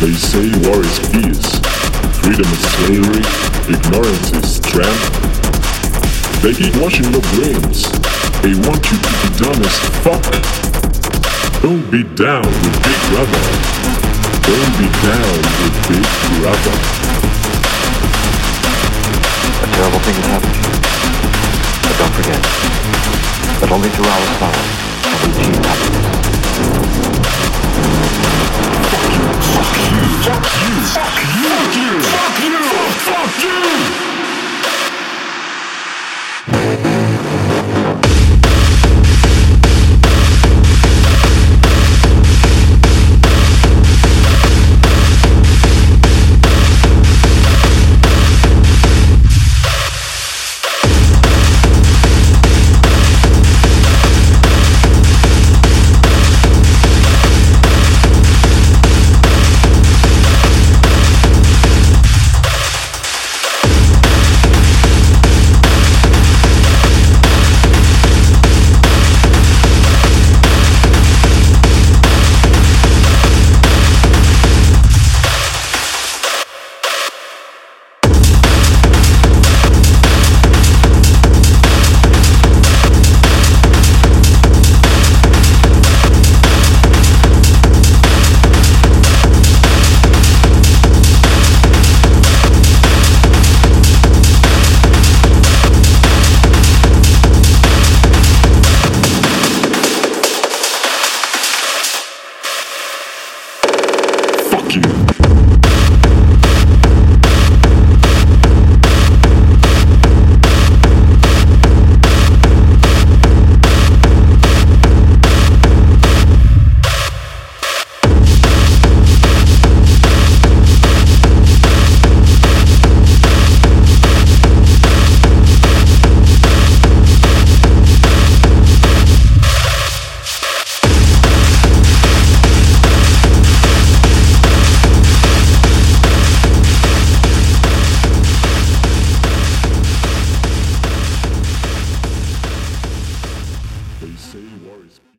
They say war is peace, freedom is slavery, ignorance is strength. They keep washing your brains. They want you to be dumb as fuck. Don't be down with Big Brother. Don't be down with Big Brother. A terrible thing has happened to you. But don't forget, that only through our power can we hours happiness.